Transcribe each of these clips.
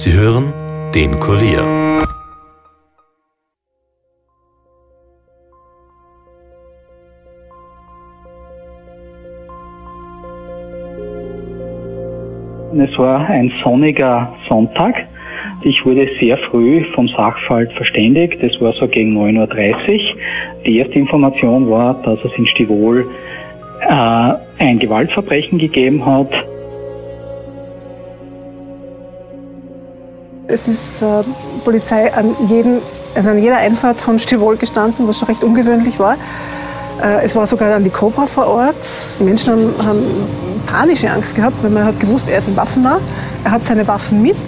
Sie hören den Kurier. Es war ein sonniger Sonntag. Ich wurde sehr früh vom Sachverhalt verständigt. Das war so gegen 9.30 Uhr. Die erste Information war, dass es in Stivol äh, ein Gewaltverbrechen gegeben hat. Es ist äh, Polizei an, jeden, also an jeder Einfahrt von Stivol gestanden, was schon recht ungewöhnlich war. Äh, es war sogar dann die Cobra vor Ort. Die Menschen haben, haben panische Angst gehabt, weil man hat gewusst, er ist ein Waffennah. Er hat seine Waffen mit.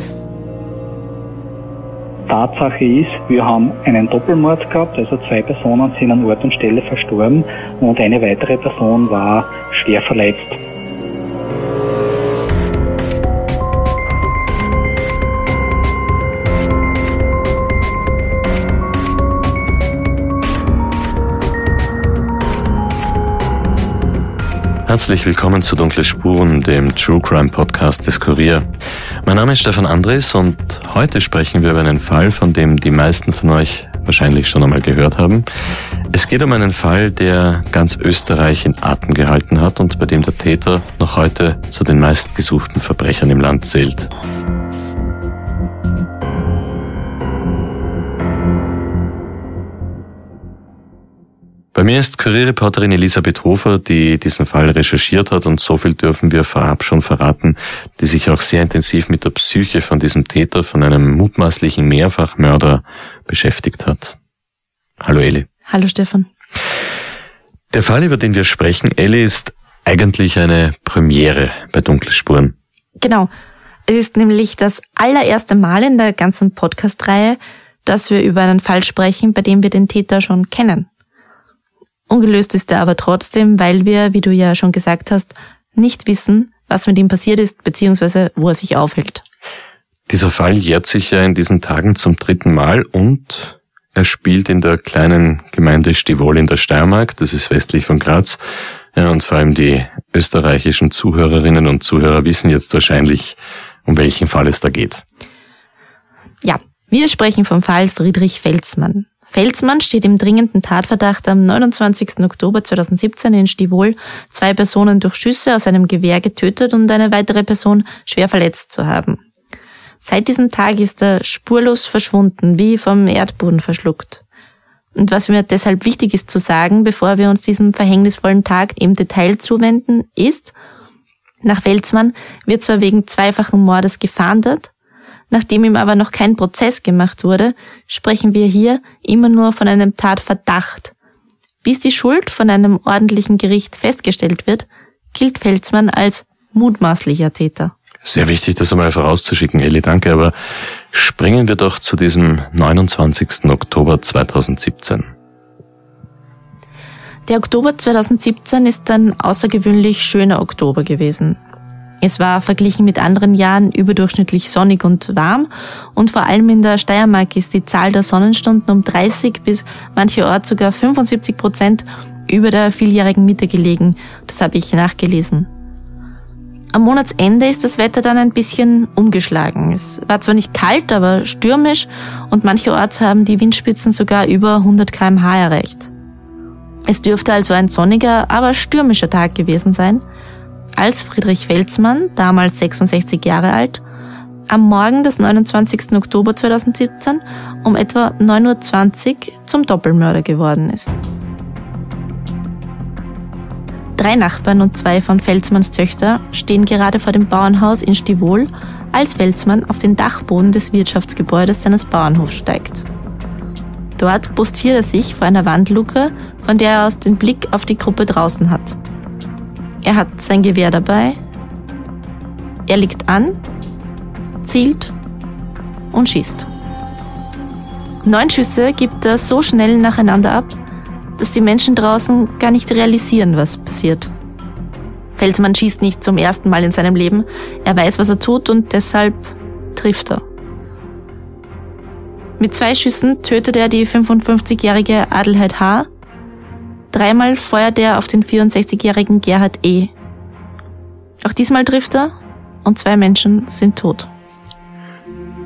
Tatsache ist, wir haben einen Doppelmord gehabt, also zwei Personen sind an Ort und Stelle verstorben und eine weitere Person war schwer verletzt. Herzlich willkommen zu Dunkle Spuren, dem True Crime Podcast des Kurier. Mein Name ist Stefan Andres und heute sprechen wir über einen Fall, von dem die meisten von euch wahrscheinlich schon einmal gehört haben. Es geht um einen Fall, der ganz Österreich in Atem gehalten hat und bei dem der Täter noch heute zu den meistgesuchten Verbrechern im Land zählt. Bei mir ist Kurierreporterin Elisabeth Hofer, die diesen Fall recherchiert hat und so viel dürfen wir vorab schon verraten, die sich auch sehr intensiv mit der Psyche von diesem Täter, von einem mutmaßlichen Mehrfachmörder beschäftigt hat. Hallo Eli. Hallo Stefan. Der Fall, über den wir sprechen, Elli, ist eigentlich eine Premiere bei Dunkle Spuren. Genau. Es ist nämlich das allererste Mal in der ganzen Podcast-Reihe, dass wir über einen Fall sprechen, bei dem wir den Täter schon kennen. Ungelöst ist er aber trotzdem, weil wir, wie du ja schon gesagt hast, nicht wissen, was mit ihm passiert ist, beziehungsweise wo er sich aufhält. Dieser Fall jährt sich ja in diesen Tagen zum dritten Mal und er spielt in der kleinen Gemeinde Stivol in der Steiermark, das ist westlich von Graz. Ja, und vor allem die österreichischen Zuhörerinnen und Zuhörer wissen jetzt wahrscheinlich, um welchen Fall es da geht. Ja, wir sprechen vom Fall Friedrich Felsmann. Felsmann steht im dringenden Tatverdacht am 29. Oktober 2017 in Stivol, zwei Personen durch Schüsse aus einem Gewehr getötet und eine weitere Person schwer verletzt zu haben. Seit diesem Tag ist er spurlos verschwunden, wie vom Erdboden verschluckt. Und was mir deshalb wichtig ist zu sagen, bevor wir uns diesem verhängnisvollen Tag im Detail zuwenden, ist, nach Felsmann wird zwar wegen zweifachen Mordes gefahndet, Nachdem ihm aber noch kein Prozess gemacht wurde, sprechen wir hier immer nur von einem Tatverdacht. Bis die Schuld von einem ordentlichen Gericht festgestellt wird, gilt Felsmann als mutmaßlicher Täter. Sehr wichtig, das einmal vorauszuschicken, Eli, danke, aber springen wir doch zu diesem 29. Oktober 2017. Der Oktober 2017 ist ein außergewöhnlich schöner Oktober gewesen. Es war verglichen mit anderen Jahren überdurchschnittlich sonnig und warm und vor allem in der Steiermark ist die Zahl der Sonnenstunden um 30 bis mancherorts sogar 75 Prozent über der vieljährigen Mitte gelegen. Das habe ich nachgelesen. Am Monatsende ist das Wetter dann ein bisschen umgeschlagen. Es war zwar nicht kalt, aber stürmisch und mancherorts haben die Windspitzen sogar über 100 kmh erreicht. Es dürfte also ein sonniger, aber stürmischer Tag gewesen sein – als Friedrich Felsmann, damals 66 Jahre alt, am Morgen des 29. Oktober 2017 um etwa 9.20 Uhr zum Doppelmörder geworden ist. Drei Nachbarn und zwei von Felsmanns Töchter stehen gerade vor dem Bauernhaus in Stivol, als Felsmann auf den Dachboden des Wirtschaftsgebäudes seines Bauernhofs steigt. Dort postiert er sich vor einer Wandluke, von der er aus den Blick auf die Gruppe draußen hat. Er hat sein Gewehr dabei. Er liegt an, zielt und schießt. Neun Schüsse gibt er so schnell nacheinander ab, dass die Menschen draußen gar nicht realisieren, was passiert. Felsmann schießt nicht zum ersten Mal in seinem Leben. Er weiß, was er tut und deshalb trifft er. Mit zwei Schüssen tötet er die 55-jährige Adelheid H., Dreimal feuert er auf den 64-jährigen Gerhard E. Auch diesmal trifft er und zwei Menschen sind tot.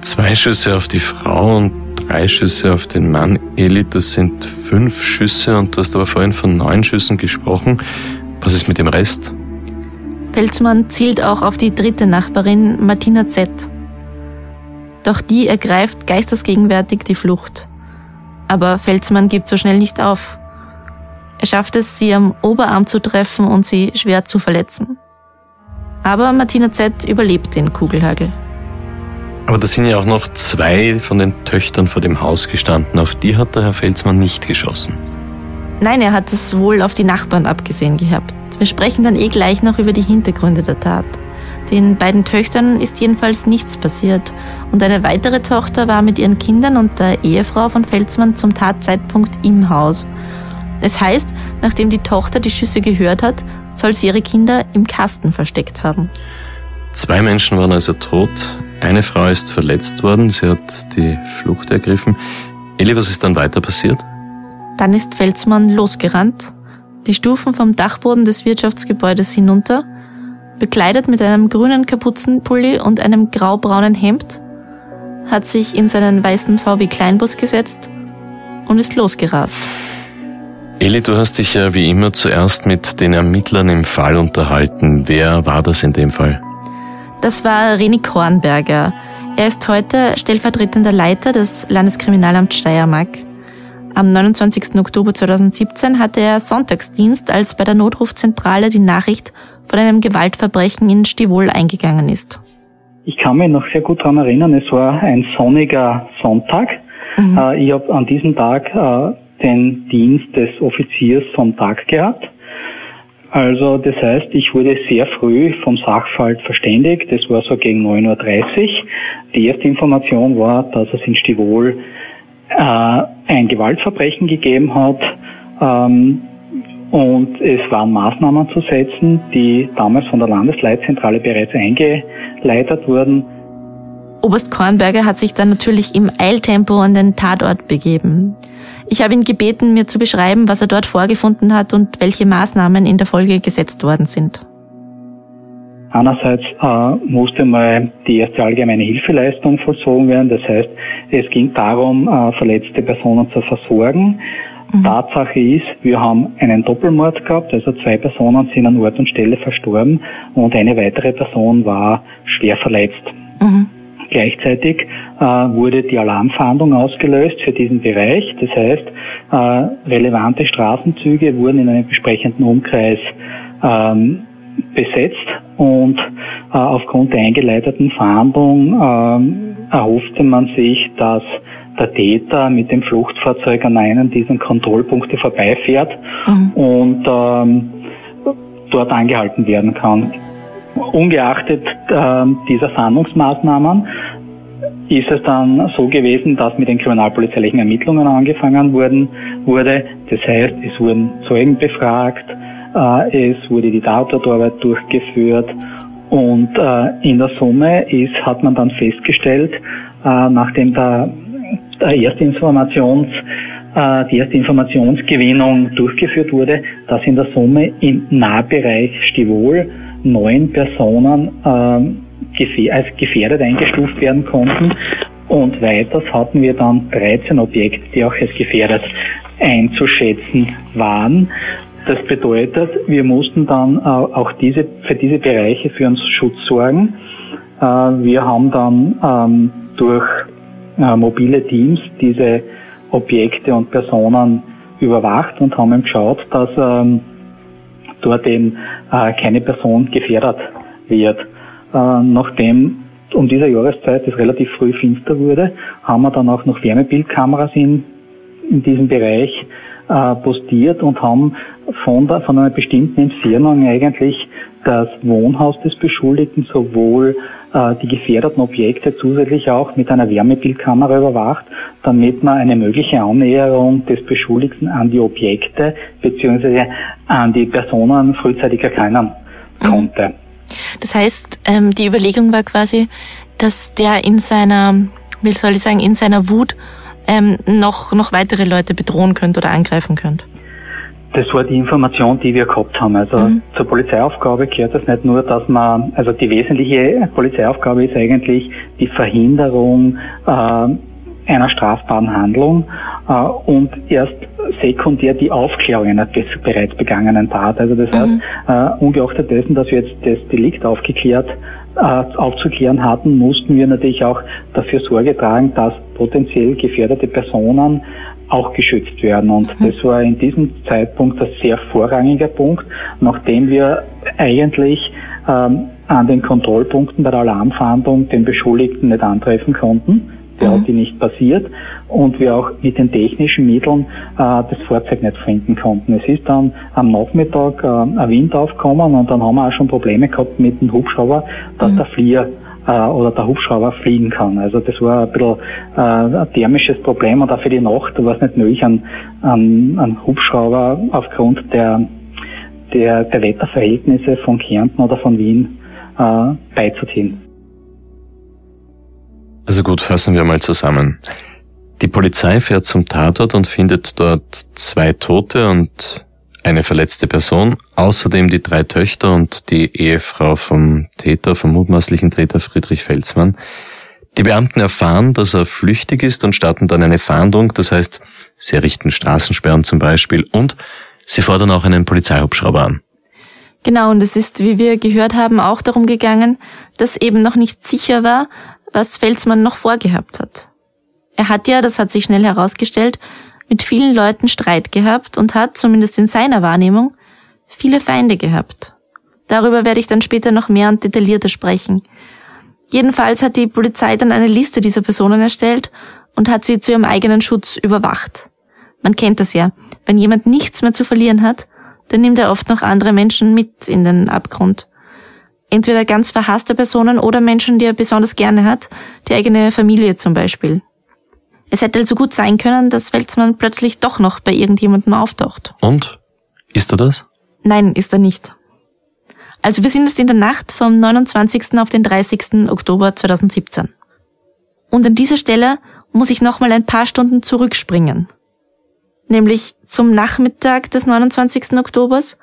Zwei Schüsse auf die Frau und drei Schüsse auf den Mann. Eli, das sind fünf Schüsse und du hast aber vorhin von neun Schüssen gesprochen. Was ist mit dem Rest? Felsmann zielt auch auf die dritte Nachbarin, Martina Z. Doch die ergreift geistesgegenwärtig die Flucht. Aber Felsmann gibt so schnell nicht auf. Er schafft es, sie am Oberarm zu treffen und sie schwer zu verletzen. Aber Martina Z überlebt den Kugelhagel. Aber da sind ja auch noch zwei von den Töchtern vor dem Haus gestanden. Auf die hat der Herr Felsmann nicht geschossen. Nein, er hat es wohl auf die Nachbarn abgesehen gehabt. Wir sprechen dann eh gleich noch über die Hintergründe der Tat. Den beiden Töchtern ist jedenfalls nichts passiert und eine weitere Tochter war mit ihren Kindern und der Ehefrau von Felsmann zum Tatzeitpunkt im Haus. Es heißt, nachdem die Tochter die Schüsse gehört hat, soll sie ihre Kinder im Kasten versteckt haben. Zwei Menschen waren also tot, eine Frau ist verletzt worden, sie hat die Flucht ergriffen. Eli, was ist dann weiter passiert? Dann ist Felsmann losgerannt, die Stufen vom Dachboden des Wirtschaftsgebäudes hinunter, bekleidet mit einem grünen Kapuzenpulli und einem graubraunen Hemd, hat sich in seinen weißen VW Kleinbus gesetzt und ist losgerast. Eli, du hast dich ja wie immer zuerst mit den Ermittlern im Fall unterhalten. Wer war das in dem Fall? Das war René Kornberger. Er ist heute stellvertretender Leiter des Landeskriminalamts Steiermark. Am 29. Oktober 2017 hatte er Sonntagsdienst, als bei der Notrufzentrale die Nachricht von einem Gewaltverbrechen in Stivol eingegangen ist. Ich kann mich noch sehr gut daran erinnern, es war ein sonniger Sonntag. Mhm. Äh, ich habe an diesem Tag äh, den Dienst des Offiziers vom Tag gehabt. Also das heißt, ich wurde sehr früh vom Sachverhalt verständigt. Das war so gegen 9.30 Uhr. Die erste Information war, dass es in Stivol äh, ein Gewaltverbrechen gegeben hat. Ähm, und es waren Maßnahmen zu setzen, die damals von der Landesleitzentrale bereits eingeleitet wurden. Oberst Kornberger hat sich dann natürlich im Eiltempo an den Tatort begeben. Ich habe ihn gebeten, mir zu beschreiben, was er dort vorgefunden hat und welche Maßnahmen in der Folge gesetzt worden sind. Einerseits äh, musste mal die erste allgemeine Hilfeleistung vollzogen werden. Das heißt, es ging darum, äh, verletzte Personen zu versorgen. Mhm. Tatsache ist, wir haben einen Doppelmord gehabt, also zwei Personen sind an Ort und Stelle verstorben und eine weitere Person war schwer verletzt. Mhm. Gleichzeitig äh, wurde die Alarmfahndung ausgelöst für diesen Bereich. Das heißt, äh, relevante Straßenzüge wurden in einem entsprechenden Umkreis ähm, besetzt und äh, aufgrund der eingeleiteten Fahndung äh, erhoffte man sich, dass der Täter mit dem Fluchtfahrzeug an einem dieser Kontrollpunkte vorbeifährt mhm. und ähm, dort angehalten werden kann. Ungeachtet äh, dieser Fahndungsmaßnahmen ist es dann so gewesen, dass mit den kriminalpolizeilichen Ermittlungen angefangen wurden, wurde. Das heißt, es wurden Zeugen befragt, äh, es wurde die Tatortarbeit durchgeführt und äh, in der Summe ist, hat man dann festgestellt, äh, nachdem der, der erste Informations, die erste Informationsgewinnung durchgeführt wurde, dass in der Summe im Nahbereich Stivol neun Personen als gefährdet eingestuft werden konnten. Und weiters hatten wir dann 13 Objekte, die auch als gefährdet einzuschätzen waren. Das bedeutet, wir mussten dann äh, auch diese, für diese Bereiche für uns Schutz sorgen. Äh, wir haben dann ähm, durch äh, mobile Teams diese Objekte und Personen überwacht und haben geschaut, dass ähm, dort eben keine Person gefährdet wird. nachdem um dieser Jahreszeit es relativ früh finster wurde, haben wir dann auch noch Wärmebildkameras in, in diesem Bereich äh, postiert und haben von, der, von einer bestimmten Entfernung eigentlich das Wohnhaus des Beschuldigten sowohl äh, die gefährdeten Objekte zusätzlich auch mit einer Wärmebildkamera überwacht, damit man eine mögliche Annäherung des Beschuldigten an die Objekte bzw. an die Personen frühzeitig erkennen konnte. Das heißt, ähm, die Überlegung war quasi, dass der in seiner, wie soll ich sagen, in seiner Wut ähm, noch, noch weitere Leute bedrohen könnte oder angreifen könnte. Das war die Information, die wir gehabt haben. Also mhm. zur Polizeiaufgabe gehört das nicht nur, dass man, also die wesentliche Polizeiaufgabe ist eigentlich die Verhinderung äh, einer strafbaren Handlung äh, und erst sekundär die Aufklärung einer bereits begangenen Tat. Also das heißt, mhm. äh, ungeachtet dessen, dass wir jetzt das Delikt aufgeklärt äh, aufzuklären hatten, mussten wir natürlich auch dafür Sorge tragen, dass potenziell gefährdete Personen auch geschützt werden. Und mhm. das war in diesem Zeitpunkt ein sehr vorrangiger Punkt, nachdem wir eigentlich ähm, an den Kontrollpunkten bei der Alarmfahndung den Beschuldigten nicht antreffen konnten. Der mhm. hat die nicht passiert und wir auch mit den technischen Mitteln äh, das Fahrzeug nicht finden konnten. Es ist dann am Nachmittag äh, ein Wind aufgekommen und dann haben wir auch schon Probleme gehabt mit dem Hubschrauber, dass mhm. der Flieger äh, oder der Hubschrauber fliegen kann. Also das war ein bisschen äh, ein thermisches Problem und auch für die Nacht war es nicht möglich, einen, einen, einen Hubschrauber aufgrund der, der, der Wetterverhältnisse von Kärnten oder von Wien äh, beizuziehen. Also gut, fassen wir mal zusammen. Die Polizei fährt zum Tatort und findet dort zwei Tote und eine verletzte Person, außerdem die drei Töchter und die Ehefrau vom Täter, vom mutmaßlichen Täter Friedrich Felsmann. Die Beamten erfahren, dass er flüchtig ist und starten dann eine Fahndung, das heißt, sie errichten Straßensperren zum Beispiel und sie fordern auch einen Polizeihubschrauber an. Genau, und es ist, wie wir gehört haben, auch darum gegangen, dass eben noch nicht sicher war, was Felsmann noch vorgehabt hat. Er hat ja, das hat sich schnell herausgestellt, mit vielen Leuten Streit gehabt und hat, zumindest in seiner Wahrnehmung, viele Feinde gehabt. Darüber werde ich dann später noch mehr und detaillierter sprechen. Jedenfalls hat die Polizei dann eine Liste dieser Personen erstellt und hat sie zu ihrem eigenen Schutz überwacht. Man kennt das ja. Wenn jemand nichts mehr zu verlieren hat, dann nimmt er oft noch andere Menschen mit in den Abgrund. Entweder ganz verhasste Personen oder Menschen, die er besonders gerne hat, die eigene Familie zum Beispiel. Es hätte also gut sein können, dass Felsmann plötzlich doch noch bei irgendjemandem auftaucht. Und? Ist er das? Nein, ist er nicht. Also wir sind jetzt in der Nacht vom 29. auf den 30. Oktober 2017. Und an dieser Stelle muss ich nochmal ein paar Stunden zurückspringen. Nämlich zum Nachmittag des 29. Oktobers,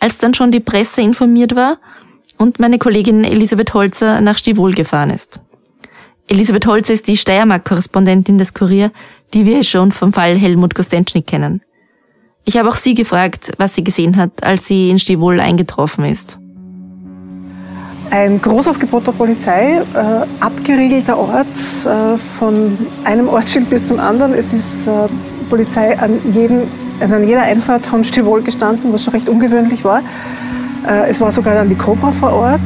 als dann schon die Presse informiert war und meine Kollegin Elisabeth Holzer nach Stivol gefahren ist. Elisabeth Holzer ist die Steiermark-Korrespondentin des Kurier, die wir schon vom Fall Helmut Kostenschnik kennen. Ich habe auch sie gefragt, was sie gesehen hat, als sie in Stivol eingetroffen ist. Ein Großaufgebot der Polizei, äh, abgeriegelter Ort, äh, von einem Ortsschild bis zum anderen. Es ist äh, Polizei an, jeden, also an jeder Einfahrt von Stivol gestanden, was schon recht ungewöhnlich war. Äh, es war sogar dann die Cobra vor Ort,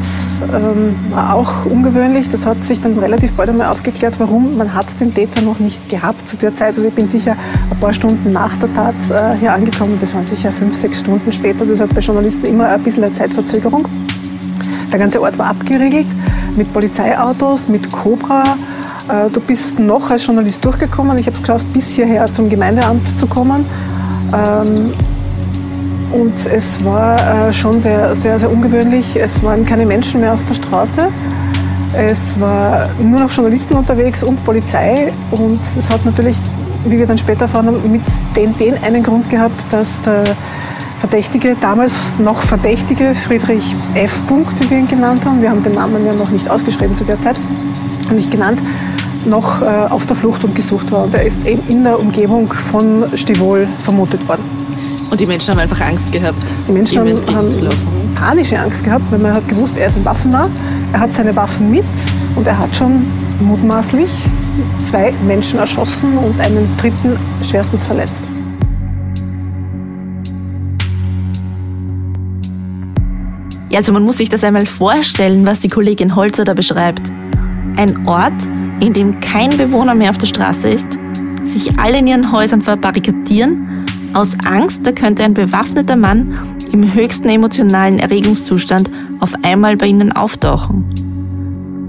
ähm, war auch ungewöhnlich. Das hat sich dann relativ bald einmal aufgeklärt, warum. Man hat den Täter noch nicht gehabt zu der Zeit. Also ich bin sicher ein paar Stunden nach der Tat äh, hier angekommen. Das waren sicher fünf, sechs Stunden später. Das hat bei Journalisten immer ein bisschen eine Zeitverzögerung. Der ganze Ort war abgeriegelt mit Polizeiautos, mit Cobra. Äh, du bist noch als Journalist durchgekommen. Ich habe es geschafft, bis hierher zum Gemeindeamt zu kommen. Und es war äh, schon sehr, sehr, sehr ungewöhnlich. Es waren keine Menschen mehr auf der Straße. Es war nur noch Journalisten unterwegs und Polizei. Und es hat natürlich, wie wir dann später erfahren haben, mit den, den einen Grund gehabt, dass der Verdächtige, damals noch Verdächtige, Friedrich F. wie wir ihn genannt haben, wir haben den Namen ja noch nicht ausgeschrieben zu der Zeit, nicht genannt, noch äh, auf der Flucht und gesucht war. Und er ist eben in der Umgebung von Stivol vermutet worden. Und die Menschen haben einfach Angst gehabt. Die Menschen haben, haben panische Angst gehabt, weil man hat gewusst, er ist ein Waffennah. Er hat seine Waffen mit und er hat schon mutmaßlich zwei Menschen erschossen und einen dritten schwerstens verletzt. Ja, also man muss sich das einmal vorstellen, was die Kollegin Holzer da beschreibt. Ein Ort, in dem kein Bewohner mehr auf der Straße ist, sich alle in ihren Häusern verbarrikadieren aus Angst, da könnte ein bewaffneter Mann im höchsten emotionalen Erregungszustand auf einmal bei ihnen auftauchen.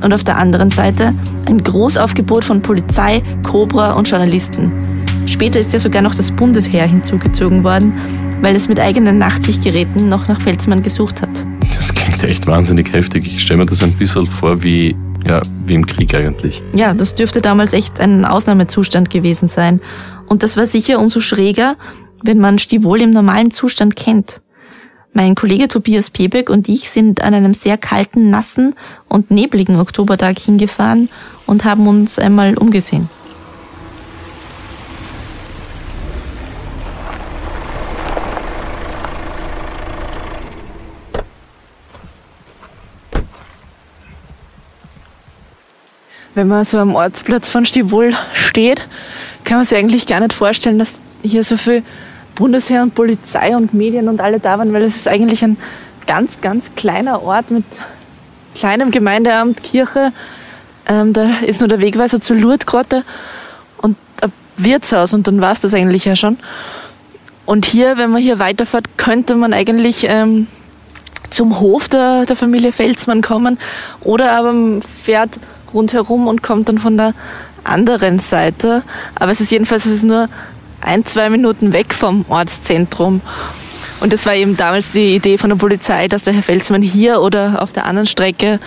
Und auf der anderen Seite ein Großaufgebot von Polizei, Cobra und Journalisten. Später ist ja sogar noch das Bundesheer hinzugezogen worden, weil es mit eigenen Nachtsichtgeräten noch nach Felsmann gesucht hat. Das klingt echt wahnsinnig heftig. Ich stelle mir das ein bisschen vor wie, ja, wie im Krieg eigentlich. Ja, das dürfte damals echt ein Ausnahmezustand gewesen sein. Und das war sicher umso schräger, wenn man Stivol im normalen Zustand kennt. Mein Kollege Tobias Pebeck und ich sind an einem sehr kalten, nassen und nebligen Oktobertag hingefahren und haben uns einmal umgesehen. Wenn man so am Ortsplatz von Stivol steht, kann man sich eigentlich gar nicht vorstellen, dass hier so viel Bundesheer und Polizei und Medien und alle da waren, weil es ist eigentlich ein ganz, ganz kleiner Ort mit kleinem Gemeindeamt, Kirche. Ähm, da ist nur der Wegweiser zur Lourdesgrotte und ein Wirtshaus und dann war es das eigentlich ja schon. Und hier, wenn man hier weiterfährt, könnte man eigentlich ähm, zum Hof der, der Familie Felsmann kommen oder aber man fährt rundherum und kommt dann von der anderen Seite. Aber es ist jedenfalls es ist nur ein, zwei Minuten weg vom Ortszentrum. Und das war eben damals die Idee von der Polizei, dass der Herr Felsmann hier oder auf der anderen Strecke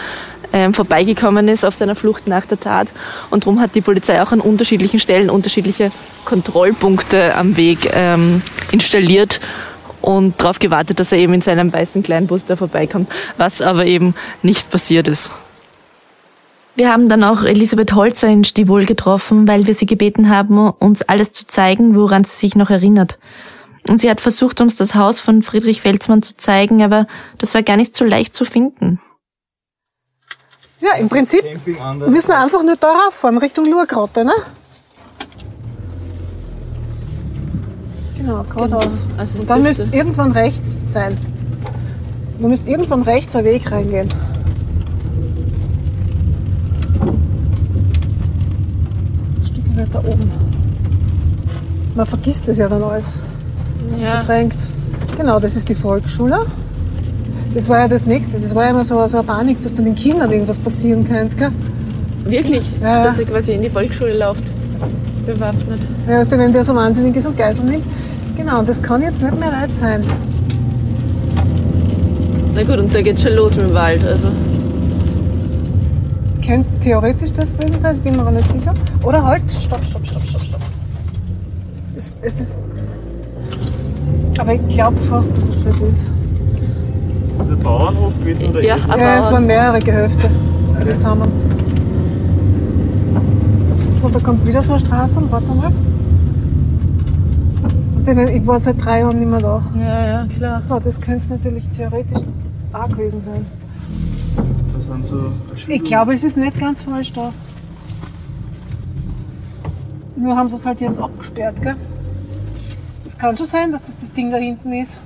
ähm, vorbeigekommen ist auf seiner Flucht nach der Tat. Und darum hat die Polizei auch an unterschiedlichen Stellen unterschiedliche Kontrollpunkte am Weg ähm, installiert und darauf gewartet, dass er eben in seinem weißen Kleinbus da vorbeikommt, was aber eben nicht passiert ist. Wir haben dann auch Elisabeth Holzer in Stivol getroffen, weil wir sie gebeten haben, uns alles zu zeigen, woran sie sich noch erinnert. Und sie hat versucht, uns das Haus von Friedrich Felsmann zu zeigen, aber das war gar nicht so leicht zu finden. Ja, im Prinzip müssen wir einfach nur da rauffahren, Richtung Lurgrotte, ne? Genau, geradeaus. Genau. Also Und dann müsste es irgendwann rechts sein. Da müsste irgendwann rechts ein Weg reingehen. Weiter oben. Man vergisst es ja dann alles. Ja. Verdrängt. Genau, das ist die Volksschule. Das war ja das Nächste. Das war ja immer so, so eine Panik, dass dann den Kindern irgendwas passieren könnte. Gell? Wirklich? Ja. Dass er quasi in die Volksschule läuft, bewaffnet. Ja, weißt du, wenn der so wahnsinnig ist und Geisel nimmt. Genau, das kann jetzt nicht mehr weit sein. Na gut, und da geht schon los mit dem Wald. Also könnte theoretisch das gewesen sein, bin mir aber nicht sicher. Oder halt, stopp, stopp, stopp, stopp, stopp. Es, es ist. Aber ich glaube fast, dass es das ist. Also Bauernhof gewesen oder Ja, ja es waren mehrere Gehöfte. Also zusammen. So, da kommt wieder so eine Straße und warte mal. Ich war seit drei Jahren nicht mehr da. Ja, ja, klar. So, das könnte es natürlich theoretisch auch gewesen sein sind so Ich glaube, es ist nicht ganz falsch da. Nur haben sie es halt jetzt abgesperrt, gell? Es kann schon sein, dass das das Ding da hinten ist.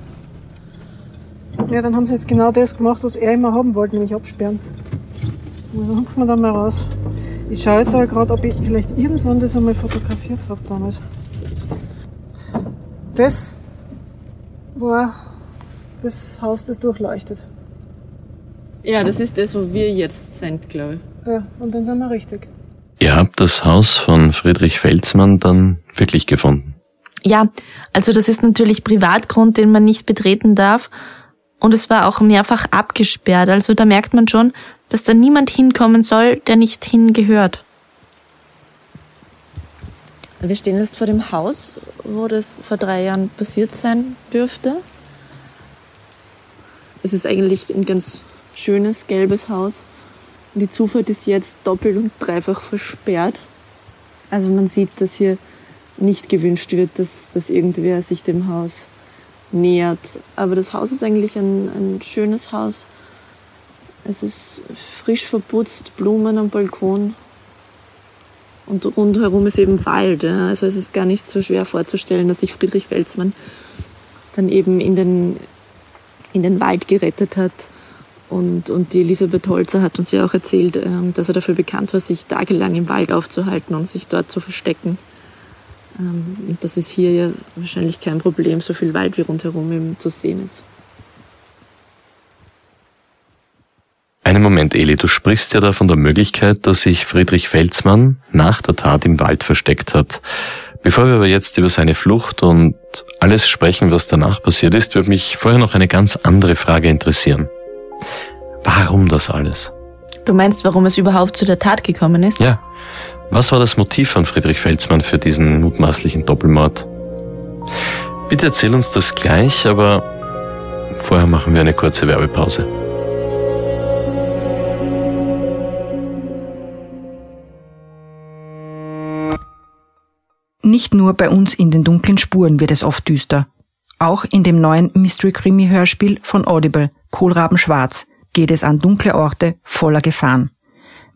Ja, dann haben sie jetzt genau das gemacht, was er immer haben wollte, nämlich absperren. Und dann hupfen wir da mal raus. Ich schaue jetzt aber gerade, ob ich vielleicht irgendwann das einmal fotografiert habe damals. Das war das Haus, das durchleuchtet. Ja, das ist das, wo wir jetzt sind, glaube ich. Ja, und dann sind wir richtig. Ihr habt das Haus von Friedrich Felsmann dann wirklich gefunden? Ja, also das ist natürlich Privatgrund, den man nicht betreten darf. Und es war auch mehrfach abgesperrt. Also da merkt man schon, dass da niemand hinkommen soll, der nicht hingehört. Wir stehen jetzt vor dem Haus, wo das vor drei Jahren passiert sein dürfte. Es ist eigentlich ein ganz schönes gelbes Haus. Die Zufahrt ist jetzt doppelt und dreifach versperrt. Also man sieht, dass hier nicht gewünscht wird, dass, dass irgendwer sich dem Haus nähert. Aber das Haus ist eigentlich ein, ein schönes Haus. Es ist frisch verputzt, Blumen am Balkon. Und rundherum ist eben Wald. Ja. Also es ist gar nicht so schwer vorzustellen, dass sich Friedrich Felsmann dann eben in den, in den Wald gerettet hat und, und die Elisabeth Holzer hat uns ja auch erzählt, ähm, dass er dafür bekannt war, sich tagelang im Wald aufzuhalten und sich dort zu verstecken. Ähm, und das ist hier ja wahrscheinlich kein Problem, so viel Wald wie rundherum eben zu sehen ist. Einen Moment, Eli, du sprichst ja da von der Möglichkeit, dass sich Friedrich Felsmann nach der Tat im Wald versteckt hat. Bevor wir aber jetzt über seine Flucht und alles sprechen, was danach passiert ist, würde mich vorher noch eine ganz andere Frage interessieren. Warum das alles? Du meinst, warum es überhaupt zu der Tat gekommen ist? Ja. Was war das Motiv von Friedrich Felsmann für diesen mutmaßlichen Doppelmord? Bitte erzähl uns das gleich, aber vorher machen wir eine kurze Werbepause. Nicht nur bei uns in den dunklen Spuren wird es oft düster. Auch in dem neuen Mystery-Krimi-Hörspiel von Audible, Kohlraben Schwarz, geht es an dunkle Orte voller Gefahren.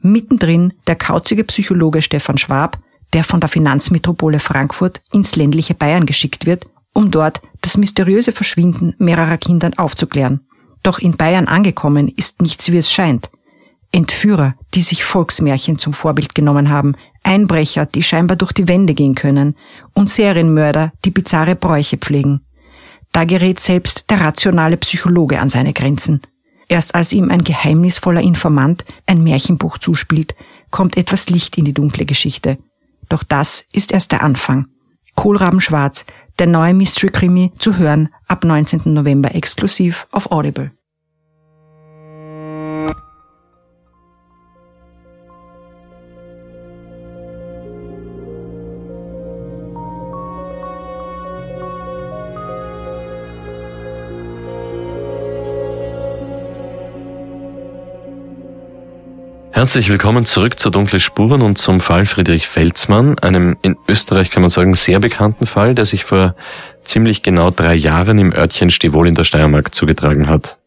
Mittendrin der kauzige Psychologe Stefan Schwab, der von der Finanzmetropole Frankfurt ins ländliche Bayern geschickt wird, um dort das mysteriöse Verschwinden mehrerer Kindern aufzuklären. Doch in Bayern angekommen ist nichts wie es scheint. Entführer, die sich Volksmärchen zum Vorbild genommen haben, Einbrecher, die scheinbar durch die Wände gehen können, und Serienmörder, die bizarre Bräuche pflegen. Da gerät selbst der rationale Psychologe an seine Grenzen. Erst als ihm ein geheimnisvoller Informant ein Märchenbuch zuspielt, kommt etwas Licht in die dunkle Geschichte. Doch das ist erst der Anfang. Kohlraben Schwarz, der neue Mystery-Krimi, zu hören ab 19. November exklusiv auf Audible. Herzlich willkommen zurück zu Dunkle Spuren und zum Fall Friedrich Felsmann, einem in Österreich kann man sagen sehr bekannten Fall, der sich vor ziemlich genau drei Jahren im Örtchen Stivol in der Steiermark zugetragen hat.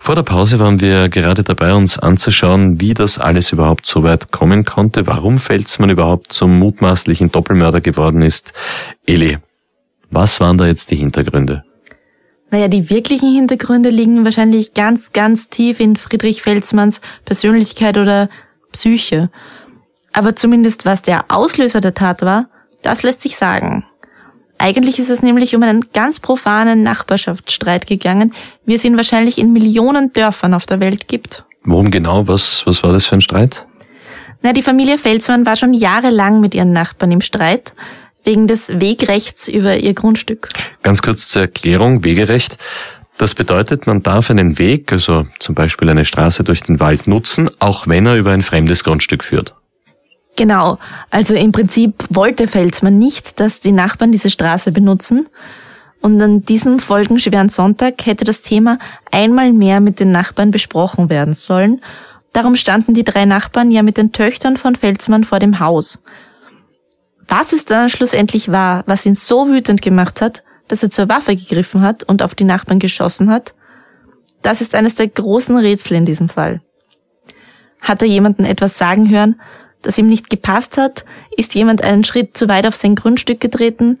Vor der Pause waren wir gerade dabei, uns anzuschauen, wie das alles überhaupt so weit kommen konnte, warum Felsmann überhaupt zum mutmaßlichen Doppelmörder geworden ist. Eli, was waren da jetzt die Hintergründe? Naja, die wirklichen Hintergründe liegen wahrscheinlich ganz, ganz tief in Friedrich Felsmanns Persönlichkeit oder Psyche. Aber zumindest was der Auslöser der Tat war, das lässt sich sagen. Eigentlich ist es nämlich um einen ganz profanen Nachbarschaftsstreit gegangen, wie es ihn wahrscheinlich in Millionen Dörfern auf der Welt gibt. Worum genau? Was, was war das für ein Streit? Na, die Familie Felsmann war schon jahrelang mit ihren Nachbarn im Streit wegen des Wegrechts über ihr Grundstück. Ganz kurz zur Erklärung, Wegerecht. Das bedeutet, man darf einen Weg, also zum Beispiel eine Straße durch den Wald nutzen, auch wenn er über ein fremdes Grundstück führt. Genau, also im Prinzip wollte Felsmann nicht, dass die Nachbarn diese Straße benutzen. Und an diesem folgenschweren Sonntag hätte das Thema einmal mehr mit den Nachbarn besprochen werden sollen. Darum standen die drei Nachbarn ja mit den Töchtern von Felsmann vor dem Haus. Was es dann schlussendlich war, was ihn so wütend gemacht hat, dass er zur Waffe gegriffen hat und auf die Nachbarn geschossen hat, das ist eines der großen Rätsel in diesem Fall. Hat er jemanden etwas sagen hören, das ihm nicht gepasst hat? Ist jemand einen Schritt zu weit auf sein Grundstück getreten?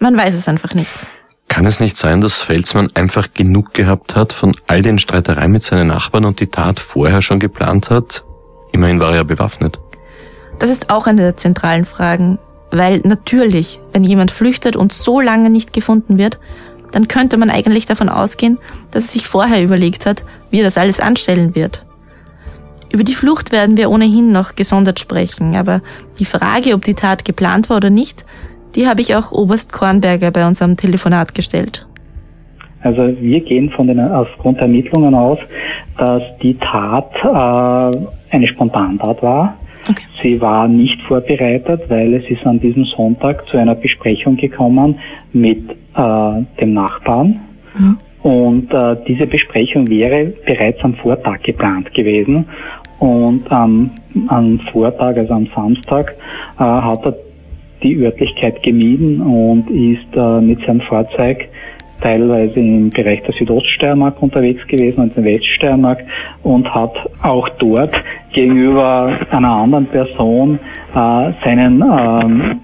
Man weiß es einfach nicht. Kann es nicht sein, dass Felsmann einfach genug gehabt hat von all den Streitereien mit seinen Nachbarn und die Tat vorher schon geplant hat? Immerhin war er bewaffnet. Das ist auch eine der zentralen Fragen. Weil natürlich, wenn jemand flüchtet und so lange nicht gefunden wird, dann könnte man eigentlich davon ausgehen, dass er sich vorher überlegt hat, wie er das alles anstellen wird. Über die Flucht werden wir ohnehin noch gesondert sprechen, aber die Frage, ob die Tat geplant war oder nicht, die habe ich auch Oberst Kornberger bei unserem Telefonat gestellt. Also wir gehen von den aufgrund der Ermittlungen aus, dass die Tat äh, eine Spontantat war Okay. Sie war nicht vorbereitet, weil es ist an diesem Sonntag zu einer Besprechung gekommen mit äh, dem Nachbarn. Mhm. Und äh, diese Besprechung wäre bereits am Vortag geplant gewesen. Und ähm, am Vortag, also am Samstag, äh, hat er die Örtlichkeit gemieden und ist äh, mit seinem Fahrzeug teilweise im Bereich der Südoststeiermark unterwegs gewesen und in der Weststeiermark und hat auch dort gegenüber einer anderen Person äh, seinen ähm,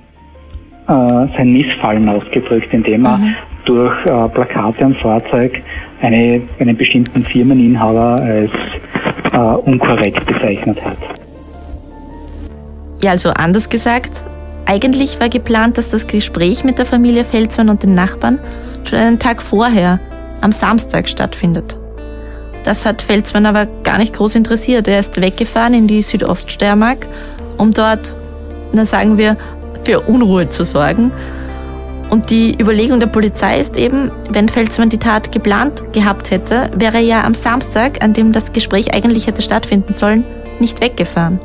äh, sein Missfallen ausgedrückt, indem er mhm. durch äh, Plakate am Fahrzeug eine, einen bestimmten Firmeninhaber als äh, unkorrekt bezeichnet hat. Ja, also anders gesagt, eigentlich war geplant, dass das Gespräch mit der Familie Felsmann und den Nachbarn schon einen Tag vorher, am Samstag stattfindet. Das hat Felsmann aber gar nicht groß interessiert. Er ist weggefahren in die Südoststeiermark, um dort, na sagen wir, für Unruhe zu sorgen. Und die Überlegung der Polizei ist eben, wenn Felsmann die Tat geplant gehabt hätte, wäre er ja am Samstag, an dem das Gespräch eigentlich hätte stattfinden sollen, nicht weggefahren.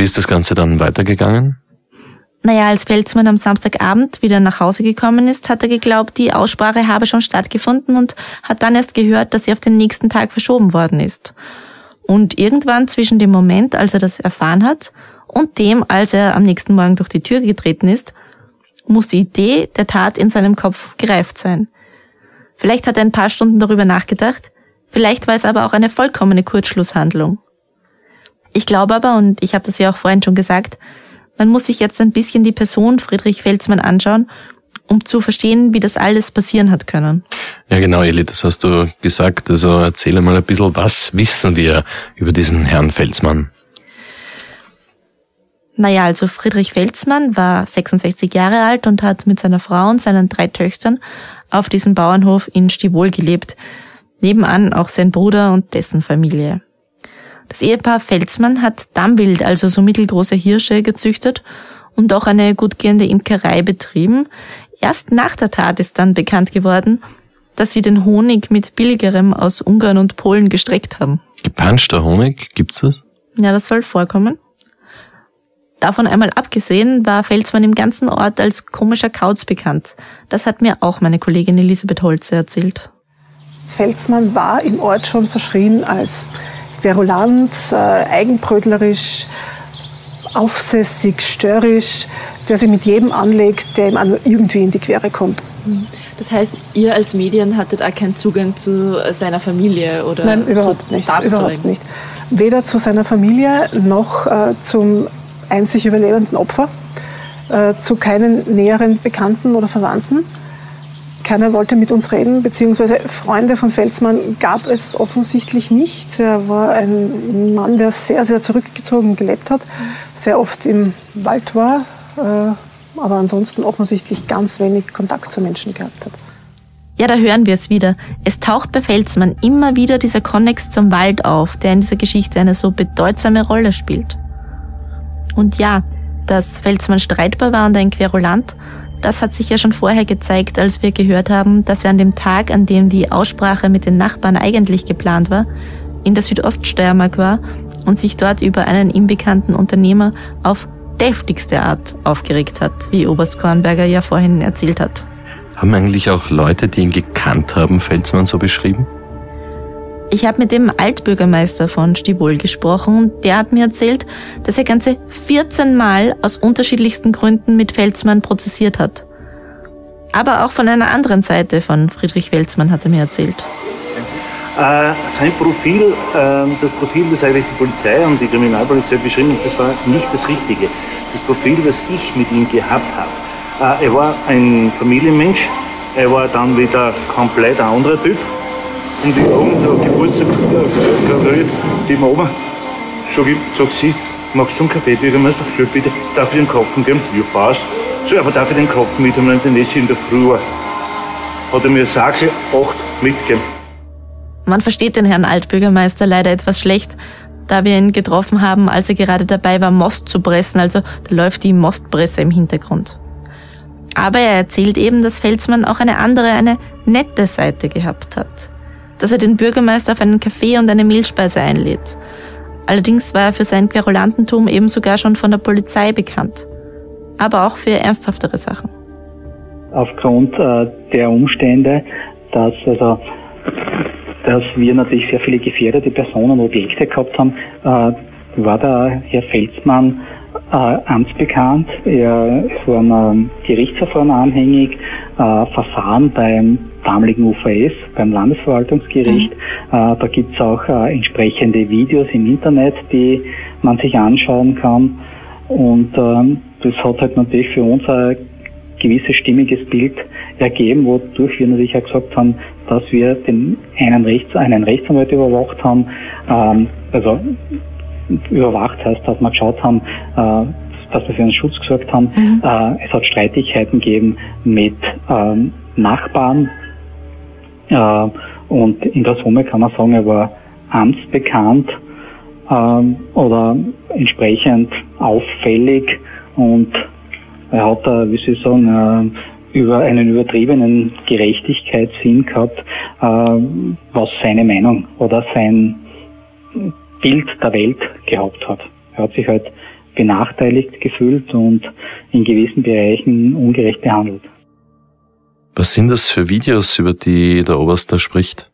Wie ist das Ganze dann weitergegangen? Naja, als Felsmann am Samstagabend wieder nach Hause gekommen ist, hat er geglaubt, die Aussprache habe schon stattgefunden und hat dann erst gehört, dass sie auf den nächsten Tag verschoben worden ist. Und irgendwann zwischen dem Moment, als er das erfahren hat, und dem, als er am nächsten Morgen durch die Tür getreten ist, muss die Idee der Tat in seinem Kopf gereift sein. Vielleicht hat er ein paar Stunden darüber nachgedacht, vielleicht war es aber auch eine vollkommene Kurzschlusshandlung. Ich glaube aber, und ich habe das ja auch vorhin schon gesagt, man muss sich jetzt ein bisschen die Person Friedrich Felsmann anschauen, um zu verstehen, wie das alles passieren hat können. Ja, genau, Eli, das hast du gesagt. Also erzähle mal ein bisschen, was wissen wir über diesen Herrn Felsmann? Naja, also Friedrich Felsmann war 66 Jahre alt und hat mit seiner Frau und seinen drei Töchtern auf diesem Bauernhof in Stivol gelebt. Nebenan auch sein Bruder und dessen Familie. Das Ehepaar Felsmann hat Dammwild, also so mittelgroße Hirsche, gezüchtet und auch eine gut gehende Imkerei betrieben. Erst nach der Tat ist dann bekannt geworden, dass sie den Honig mit billigerem aus Ungarn und Polen gestreckt haben. Gepanschter Honig, gibt's das? Ja, das soll vorkommen. Davon einmal abgesehen war Felsmann im ganzen Ort als komischer Kauz bekannt. Das hat mir auch meine Kollegin Elisabeth Holze erzählt. Felsmann war im Ort schon verschrien als querulant, äh, eigenbrötlerisch, aufsässig, störrisch, der sich mit jedem anlegt, der ihm auch nur irgendwie in die Quere kommt. Das heißt, ihr als Medien hattet auch keinen Zugang zu seiner Familie oder Nein, überhaupt nicht, überhaupt nicht. Weder zu seiner Familie noch äh, zum einzig überlebenden Opfer, äh, zu keinen näheren Bekannten oder Verwandten. Keiner wollte mit uns reden, beziehungsweise Freunde von Felsmann gab es offensichtlich nicht. Er war ein Mann, der sehr, sehr zurückgezogen gelebt hat, sehr oft im Wald war, äh, aber ansonsten offensichtlich ganz wenig Kontakt zu Menschen gehabt hat. Ja, da hören wir es wieder. Es taucht bei Felsmann immer wieder dieser Konnex zum Wald auf, der in dieser Geschichte eine so bedeutsame Rolle spielt. Und ja, dass Felsmann streitbar war und ein Querulant, das hat sich ja schon vorher gezeigt, als wir gehört haben, dass er an dem Tag, an dem die Aussprache mit den Nachbarn eigentlich geplant war, in der Südoststeiermark war und sich dort über einen ihm bekannten Unternehmer auf deftigste Art aufgeregt hat, wie Oberst Kornberger ja vorhin erzählt hat. Haben eigentlich auch Leute, die ihn gekannt haben, Felsmann so beschrieben? Ich habe mit dem Altbürgermeister von Stibol gesprochen. Der hat mir erzählt, dass er ganze 14 Mal aus unterschiedlichsten Gründen mit Felsmann prozessiert hat. Aber auch von einer anderen Seite von Friedrich Felsmann hat er mir erzählt. Äh, sein Profil, äh, das Profil, das eigentlich die Polizei und die Kriminalpolizei beschrieben hat, das war nicht das Richtige. Das Profil, das ich mit ihm gehabt habe. Äh, er war ein Familienmensch, er war dann wieder komplett ein anderer Typ und ich habe da Geburtstag gratuliert, die Mama, sag ich, sagt sie, magst du einen Kaffee, Bürgermeister? Schön, bitte, darf ich den Kopf geben? Ja, passt. So, aber darf ich den Kopf mit wenn der in der Früh? Hat er mir Sache 8 mitgegeben. Man versteht den Herrn Altbürgermeister leider etwas schlecht, da wir ihn getroffen haben, als er gerade dabei war, Most zu pressen, also da läuft die Mostpresse im Hintergrund. Aber er erzählt eben, dass Felsmann auch eine andere, eine nette Seite gehabt hat dass er den Bürgermeister auf einen Kaffee und eine Mehlspeise einlädt. Allerdings war er für sein Querulantentum eben sogar schon von der Polizei bekannt. Aber auch für ernsthaftere Sachen. Aufgrund äh, der Umstände, dass also dass wir natürlich sehr viele gefährdete Personen und Objekte gehabt haben, äh, war der Herr Felsmann äh, amtsbekannt. Er ist vor einem Gerichtsverfahren anhängig, äh, Verfahren beim damaligen UVS, beim Landesverwaltungsgericht. Mhm. Äh, da gibt's auch äh, entsprechende Videos im Internet, die man sich anschauen kann. Und ähm, das hat halt natürlich für uns ein gewisses stimmiges Bild ergeben, wodurch wir natürlich auch gesagt haben, dass wir den einen, Rechts, einen Rechtsanwalt überwacht haben, ähm, also überwacht heißt, dass wir geschaut haben, äh, dass wir für einen Schutz gesorgt haben. Mhm. Äh, es hat Streitigkeiten gegeben mit ähm, Nachbarn und in der Summe kann man sagen, er war amtsbekannt ähm, oder entsprechend auffällig und er hat wie Sie sagen, äh, über einen übertriebenen Gerechtigkeitssinn gehabt, äh, was seine Meinung oder sein Bild der Welt gehabt hat. Er hat sich halt benachteiligt gefühlt und in gewissen Bereichen ungerecht behandelt. Was sind das für Videos, über die der Oberst da spricht?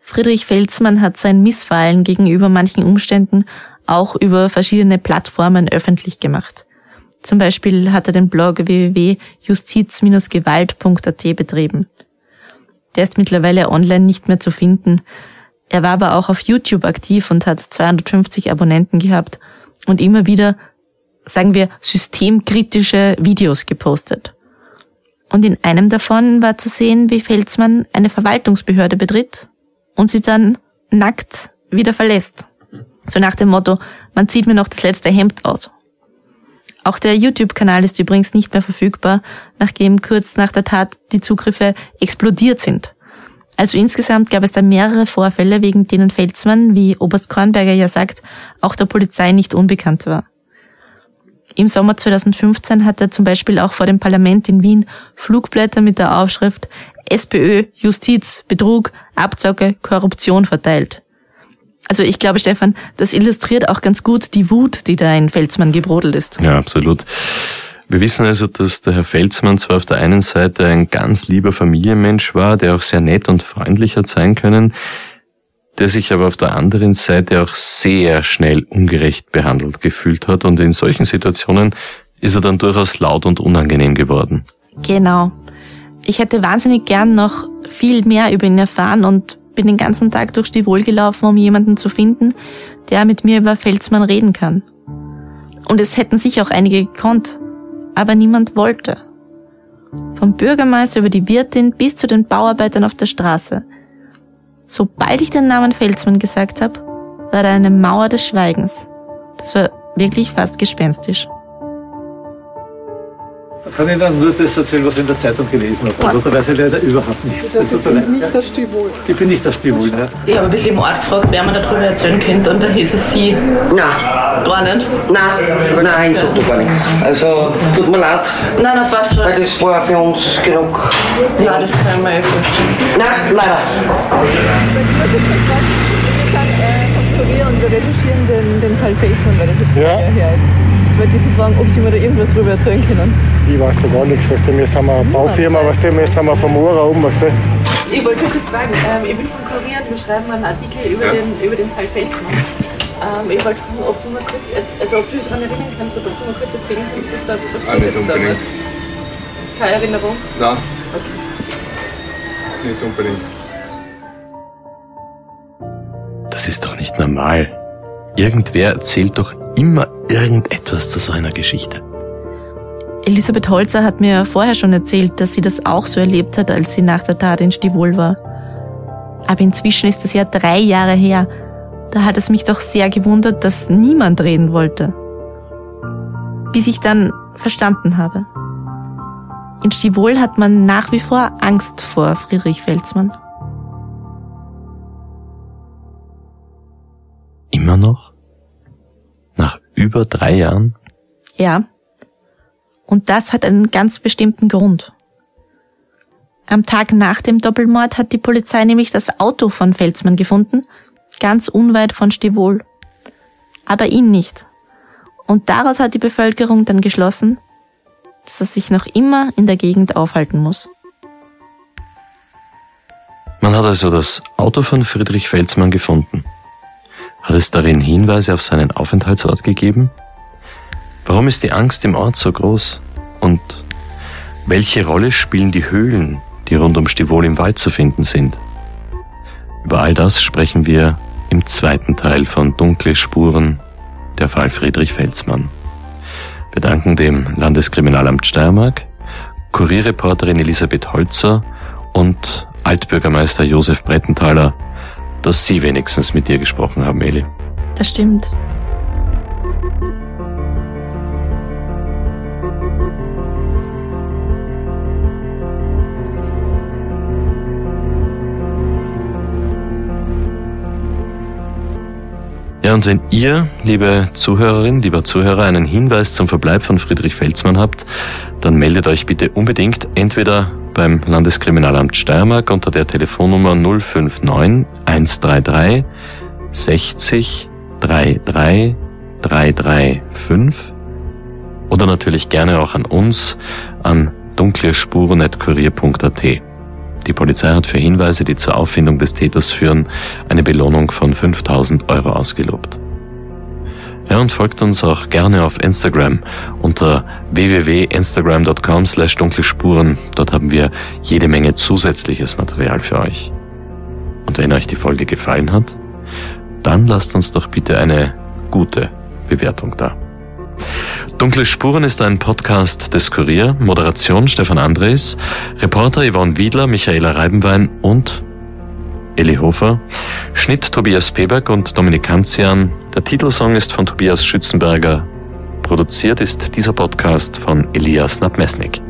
Friedrich Felsmann hat sein Missfallen gegenüber manchen Umständen auch über verschiedene Plattformen öffentlich gemacht. Zum Beispiel hat er den Blog www.justiz-gewalt.at betrieben. Der ist mittlerweile online nicht mehr zu finden. Er war aber auch auf YouTube aktiv und hat 250 Abonnenten gehabt und immer wieder, sagen wir, systemkritische Videos gepostet. Und in einem davon war zu sehen, wie Felsmann eine Verwaltungsbehörde betritt und sie dann nackt wieder verlässt. So nach dem Motto, man zieht mir noch das letzte Hemd aus. Auch der YouTube-Kanal ist übrigens nicht mehr verfügbar, nachdem kurz nach der Tat die Zugriffe explodiert sind. Also insgesamt gab es da mehrere Vorfälle, wegen denen Felsmann, wie Oberst Kornberger ja sagt, auch der Polizei nicht unbekannt war. Im Sommer 2015 hat er zum Beispiel auch vor dem Parlament in Wien Flugblätter mit der Aufschrift SPÖ, Justiz, Betrug, Abzocke, Korruption verteilt. Also ich glaube, Stefan, das illustriert auch ganz gut die Wut, die da in Felsmann gebrodelt ist. Ja, absolut. Wir wissen also, dass der Herr Felsmann zwar auf der einen Seite ein ganz lieber Familienmensch war, der auch sehr nett und freundlich hat sein können, der sich aber auf der anderen Seite auch sehr schnell ungerecht behandelt gefühlt hat und in solchen Situationen ist er dann durchaus laut und unangenehm geworden. Genau. Ich hätte wahnsinnig gern noch viel mehr über ihn erfahren und bin den ganzen Tag durch die Wohl gelaufen, um jemanden zu finden, der mit mir über Felsmann reden kann. Und es hätten sicher auch einige gekonnt, aber niemand wollte. Vom Bürgermeister über die Wirtin bis zu den Bauarbeitern auf der Straße. Sobald ich den Namen Felsmann gesagt habe, war da eine Mauer des Schweigens. Das war wirklich fast gespenstisch. Da kann ich dann nur das erzählen, was ich in der Zeitung gelesen habe. Also da weiß ich leider überhaupt nichts. Das heißt, Sie sind nicht der Stivol. Ich bin nicht der Stivol, ne? Ich habe ein bisschen im Ort gefragt, wer mir darüber erzählen könnte und da hieß es Sie. Nein, Gar nicht? nein, nein, ich sag gar nichts. Also, tut mir leid, Nein, nein, passt schon. weil das war für uns genug. Ja, das kann ich mir eh vorstellen. Nein, leider. und wir recherchieren den, den Fall Felsmann, weil das jetzt ja. her ist. Jetzt wollte ich Sie fragen, ob Sie mir da irgendwas darüber erzählen können. Ich weiß da gar nichts, weißt du, wir sind eine Baufirma, weißt du, wir sind wir vom Ura oben, weißt du. Ich wollte kurz fragen, ähm, ich bin von Kurier und wir schreiben einen Artikel über, den, über den Fall Felsmann. Ähm, ich wollte fragen, ob du mir kurz, also ob du dich daran erinnern kannst, oder ob du mir kurz erzählen kannst, was da passiert Ah, nicht ist damals. Keine Erinnerung? Nein, Okay. nicht unbedingt. Das ist doch nicht normal. Irgendwer erzählt doch immer irgendetwas zu so einer Geschichte. Elisabeth Holzer hat mir vorher schon erzählt, dass sie das auch so erlebt hat, als sie nach der Tat in Stivol war. Aber inzwischen ist es ja drei Jahre her. Da hat es mich doch sehr gewundert, dass niemand reden wollte. Bis ich dann verstanden habe. In Stivol hat man nach wie vor Angst vor Friedrich Felsmann. Immer noch? Nach über drei Jahren? Ja. Und das hat einen ganz bestimmten Grund. Am Tag nach dem Doppelmord hat die Polizei nämlich das Auto von Felsmann gefunden, ganz unweit von Stivol. Aber ihn nicht. Und daraus hat die Bevölkerung dann geschlossen, dass er sich noch immer in der Gegend aufhalten muss. Man hat also das Auto von Friedrich Felsmann gefunden. Hat es darin Hinweise auf seinen Aufenthaltsort gegeben? Warum ist die Angst im Ort so groß? Und welche Rolle spielen die Höhlen, die rund um Stivol im Wald zu finden sind? Über all das sprechen wir im zweiten Teil von Dunkle Spuren, der Fall Friedrich Felsmann. Wir danken dem Landeskriminalamt Steiermark, Kurierreporterin Elisabeth Holzer und Altbürgermeister Josef Brettenthaler, dass Sie wenigstens mit dir gesprochen haben, Eli. Das stimmt. Ja, und wenn ihr, liebe Zuhörerin, lieber Zuhörer, einen Hinweis zum Verbleib von Friedrich Felsmann habt, dann meldet euch bitte unbedingt entweder beim Landeskriminalamt Steiermark unter der Telefonnummer 059 133 60 33 335 oder natürlich gerne auch an uns an dunklespuren.kurier.at. Die Polizei hat für Hinweise, die zur Auffindung des Täters führen, eine Belohnung von 5000 Euro ausgelobt. Ja, und folgt uns auch gerne auf Instagram unter www.instagram.com slash dunkle Dort haben wir jede Menge zusätzliches Material für euch. Und wenn euch die Folge gefallen hat, dann lasst uns doch bitte eine gute Bewertung da. Dunkle Spuren ist ein Podcast des Kurier, Moderation Stefan Andres, Reporter Yvonne Wiedler, Michaela Reibenwein und Eli Hofer, Schnitt Tobias Peberg und Dominik Kanzian. Der Titelsong ist von Tobias Schützenberger. Produziert ist dieser Podcast von Elias Nabmesnik.